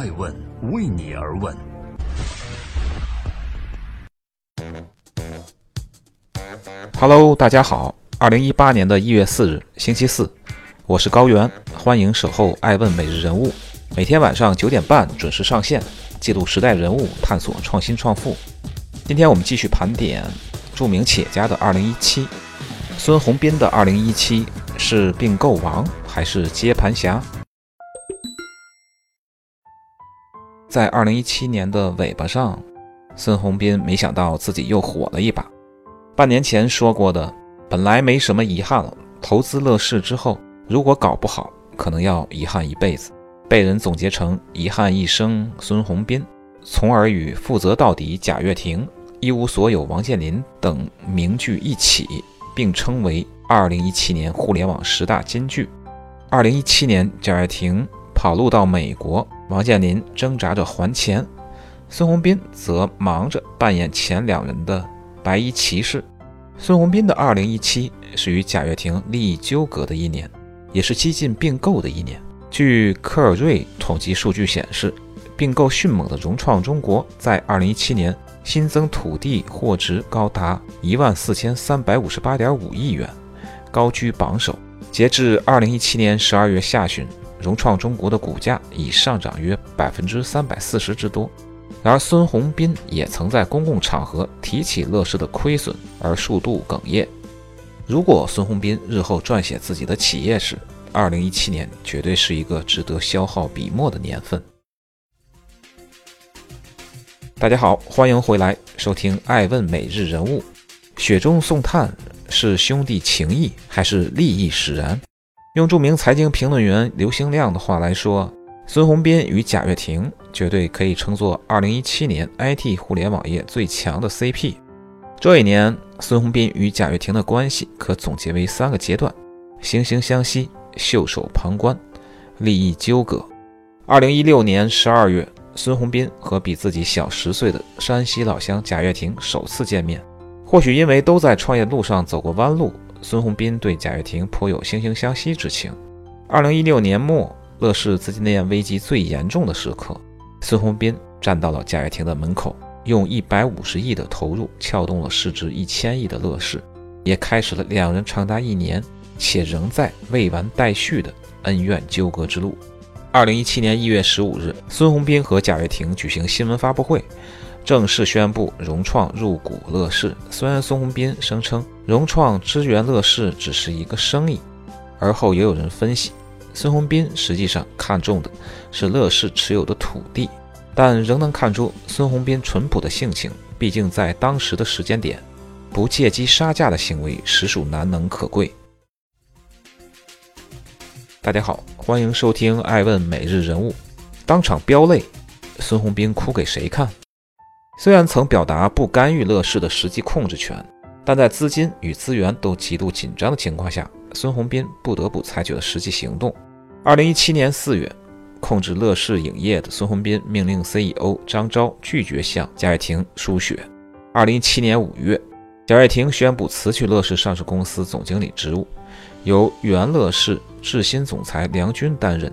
爱问为你而问。Hello，大家好，二零一八年的一月四日，星期四，我是高原，欢迎守候爱问每日人物，每天晚上九点半准时上线，记录时代人物，探索创新创富。今天我们继续盘点著名企业家的二零一七。孙宏斌的二零一七是并购王还是接盘侠？在二零一七年的尾巴上，孙宏斌没想到自己又火了一把。半年前说过的，本来没什么遗憾了。投资乐视之后，如果搞不好，可能要遗憾一辈子，被人总结成“遗憾一生孙宏斌”，从而与“负责到底贾跃亭”。一无所有，王健林等名句一起，并称为二零一七年互联网十大金句。二零一七年，贾跃亭跑路到美国，王健林挣扎着还钱，孙宏斌则忙着扮演前两人的白衣骑士。孙宏斌的二零一七是与贾跃亭利益纠葛的一年，也是激进并购的一年。据科尔瑞统计数据显示，并购迅猛的融创中国在二零一七年。新增土地货值高达一万四千三百五十八点五亿元，高居榜首。截至二零一七年十二月下旬，融创中国的股价已上涨约百分之三百四十之多。而，孙宏斌也曾在公共场合提起乐视的亏损而数度哽咽。如果孙宏斌日后撰写自己的企业史，二零一七年绝对是一个值得消耗笔墨的年份。大家好，欢迎回来收听《爱问每日人物》。雪中送炭是兄弟情谊还是利益使然？用著名财经评论员刘兴亮的话来说，孙宏斌与贾跃亭绝对可以称作2017年 IT 互联网业最强的 CP。这一年，孙宏斌与贾跃亭的关系可总结为三个阶段：惺惺相惜、袖手旁观、利益纠葛。2016年12月。孙宏斌和比自己小十岁的山西老乡贾跃亭首次见面，或许因为都在创业路上走过弯路，孙宏斌对贾跃亭颇有惺惺相惜之情。二零一六年末，乐视资金链危机最严重的时刻，孙宏斌站到了贾跃亭的门口，用一百五十亿的投入撬动了市值一千亿的乐视，也开始了两人长达一年且仍在未完待续的恩怨纠葛之路。二零一七年一月十五日，孙宏斌和贾跃亭举行新闻发布会，正式宣布融创入股乐视。虽然孙宏斌声称融创支援乐视只是一个生意，而后也有人分析，孙宏斌实际上看中的是乐视持有的土地，但仍能看出孙宏斌淳朴的性情。毕竟在当时的时间点，不借机杀价的行为实属难能可贵。大家好，欢迎收听《爱问每日人物》。当场飙泪，孙宏斌哭给谁看？虽然曾表达不干预乐视的实际控制权，但在资金与资源都极度紧张的情况下，孙宏斌不得不采取了实际行动。二零一七年四月，控制乐视影业的孙宏斌命令 CEO 张昭拒绝向贾跃亭输血。二零一七年五月，贾跃亭宣布辞去乐视上市公司总经理职务。由原乐视智新总裁梁军担任。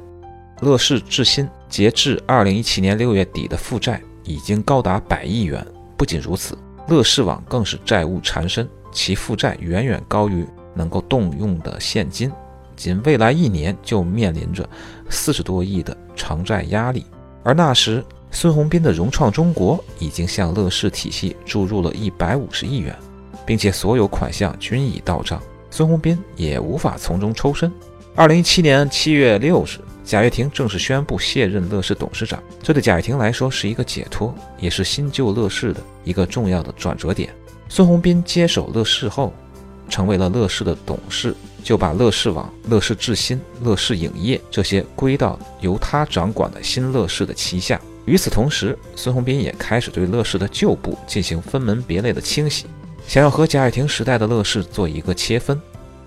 乐视智新截至二零一七年六月底的负债已经高达百亿元。不仅如此，乐视网更是债务缠身，其负债远远高于能够动用的现金，仅未来一年就面临着四十多亿的偿债压力。而那时，孙宏斌的融创中国已经向乐视体系注入了一百五十亿元，并且所有款项均已到账。孙宏斌也无法从中抽身。二零一七年七月六日，贾跃亭正式宣布卸任乐视董事长，这对贾跃亭来说是一个解脱，也是新旧乐视的一个重要的转折点。孙宏斌接手乐视后，成为了乐视的董事，就把乐视网、乐视智新、乐视影业这些归到由他掌管的新乐视的旗下。与此同时，孙宏斌也开始对乐视的旧部进行分门别类的清洗。想要和贾跃亭时代的乐视做一个切分，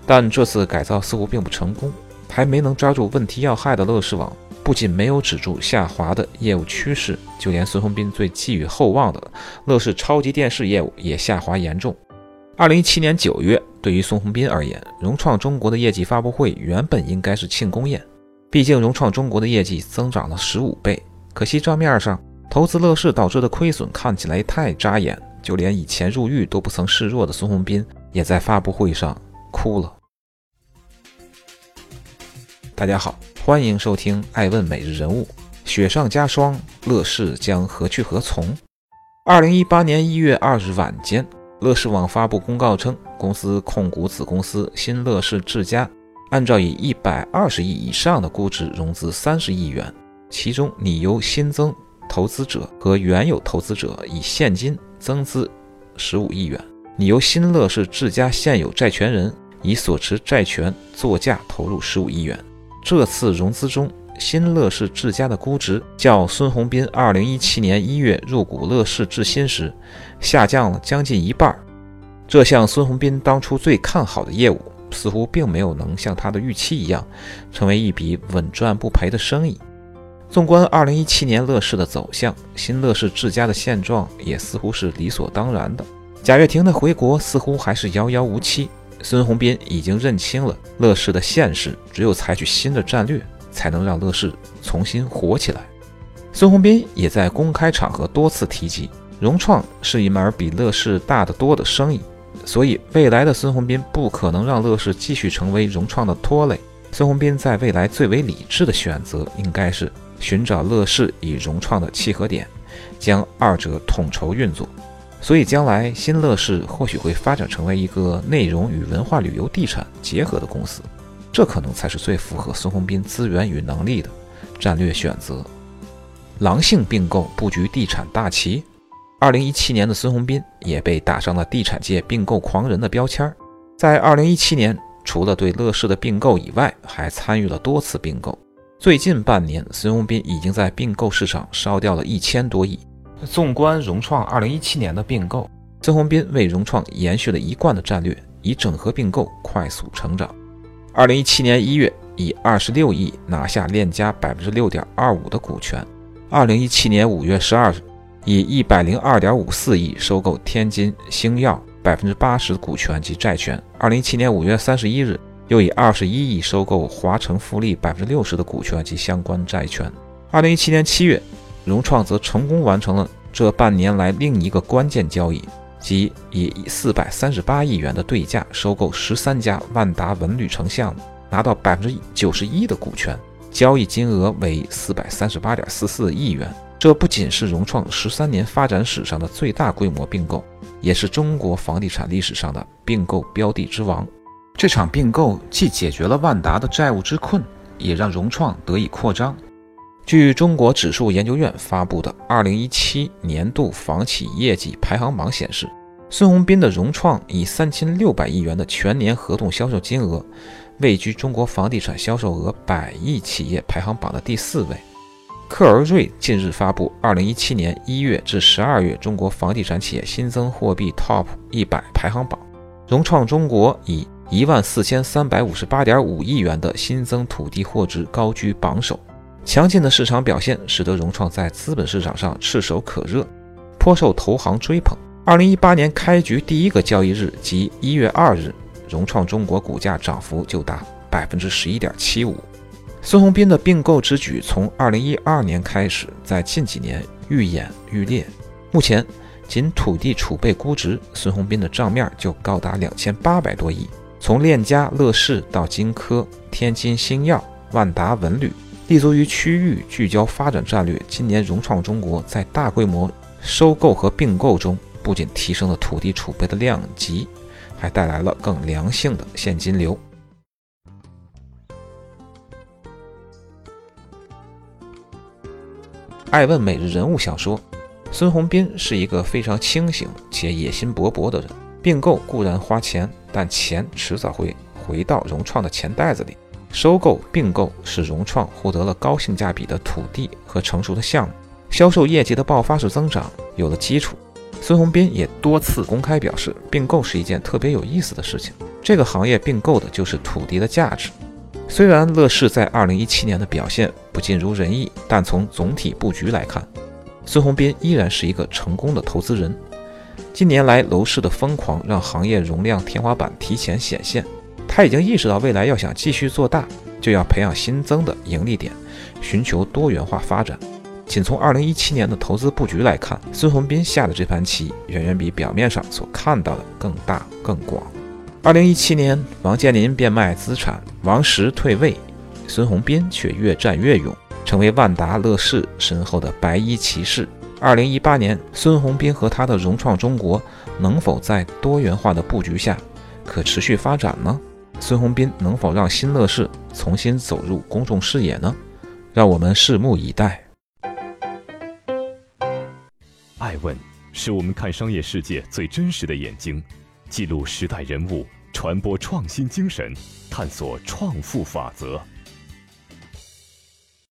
但这次改造似乎并不成功，还没能抓住问题要害的乐视网，不仅没有止住下滑的业务趋势，就连孙宏斌最寄予厚望的乐视超级电视业务也下滑严重。二零一七年九月，对于孙宏斌而言，融创中国的业绩发布会原本应该是庆功宴，毕竟融创中国的业绩增长了十五倍，可惜账面上投资乐视导致的亏损看起来太扎眼，就连以前入狱都不曾示弱的孙宏斌也在发布会上哭了。大家好，欢迎收听《爱问每日人物》。雪上加霜，乐视将何去何从？二零一八年一月二日晚间，乐视网发布公告称，公司控股子公司新乐视智家按照以一百二十亿以上的估值融资三十亿元，其中拟由新增投资者和原有投资者以现金增资十五亿元，拟由新乐视智家现有债权人以所持债权作价投入十五亿元。这次融资中，新乐视智家的估值较孙宏斌2017年1月入股乐视智新时下降了将近一半。这项孙宏斌当初最看好的业务，似乎并没有能像他的预期一样，成为一笔稳赚不赔的生意。纵观2017年乐视的走向，新乐视智家的现状也似乎是理所当然的。贾跃亭的回国似乎还是遥遥无期。孙宏斌已经认清了乐视的现实，只有采取新的战略，才能让乐视重新活起来。孙宏斌也在公开场合多次提及，融创是一门比乐视大得多的生意，所以未来的孙宏斌不可能让乐视继续成为融创的拖累。孙宏斌在未来最为理智的选择，应该是寻找乐视与融创的契合点，将二者统筹运作。所以，将来新乐视或许会发展成为一个内容与文化旅游地产结合的公司，这可能才是最符合孙宏斌资源与能力的战略选择。狼性并购布局地产大旗，二零一七年的孙宏斌也被打上了地产界并购狂人的标签儿。在二零一七年，除了对乐视的并购以外，还参与了多次并购。最近半年，孙宏斌已经在并购市场烧掉了一千多亿。纵观融创二零一七年的并购，孙宏斌为融创延续了一贯的战略，以整合并购快速成长。二零一七年一月，以二十六亿拿下链家百分之六点二五的股权。二零一七年五月十二日，以一百零二点五四亿收购天津星耀百分之八十的股权及债权。二零一七年五月三十一日，又以二十一亿收购华城富力百分之六十的股权及相关债权。二零一七年七月。融创则成功完成了这半年来另一个关键交易，即以四百三十八亿元的对价收购十三家万达文旅城项目，拿到百分之九十一的股权，交易金额为四百三十八点四四亿元。这不仅是融创十三年发展史上的最大规模并购，也是中国房地产历史上的并购标的之王。这场并购既解决了万达的债务之困，也让融创得以扩张。据中国指数研究院发布的二零一七年度房企业绩排行榜显示，孙宏斌的融创以三千六百亿元的全年合同销售金额，位居中国房地产销售额百亿企业排行榜的第四位。克而瑞近日发布二零一七年一月至十二月中国房地产企业新增货币 TOP 一百排行榜，融创中国以一万四千三百五十八点五亿元的新增土地货值高居榜首。强劲的市场表现使得融创在资本市场上炙手可热，颇受投行追捧。二零一八年开局第一个交易日即一月二日，融创中国股价涨幅就达百分之十一点七五。孙宏斌的并购之举从二零一二年开始，在近几年愈演愈烈。目前，仅土地储备估值，孙宏斌的账面就高达两千八百多亿。从链家、乐视到金科、天津星耀、万达文旅。立足于区域聚焦发展战略，今年融创中国在大规模收购和并购中，不仅提升了土地储备的量级，还带来了更良性的现金流。爱问每日人物想说，孙宏斌是一个非常清醒且野心勃勃的人。并购固然花钱，但钱迟早会回到融创的钱袋子里。收购并购使融创获得了高性价比的土地和成熟的项目，销售业绩的爆发式增长有了基础。孙宏斌也多次公开表示，并购是一件特别有意思的事情。这个行业并购的就是土地的价值。虽然乐视在2017年的表现不尽如人意，但从总体布局来看，孙宏斌依然是一个成功的投资人。近年来楼市的疯狂让行业容量天花板提前显现。他已经意识到，未来要想继续做大，就要培养新增的盈利点，寻求多元化发展。仅从2017年的投资布局来看，孙宏斌下的这盘棋远远比表面上所看到的更大更广。2017年，王健林变卖资产，王石退位，孙宏斌却越战越勇，成为万达乐视身后的白衣骑士。2018年，孙宏斌和他的融创中国能否在多元化的布局下可持续发展呢？孙宏斌能否让新乐视重新走入公众视野呢？让我们拭目以待。爱问是我们看商业世界最真实的眼睛。记录时代人物，传播创新精神，探索创富法则。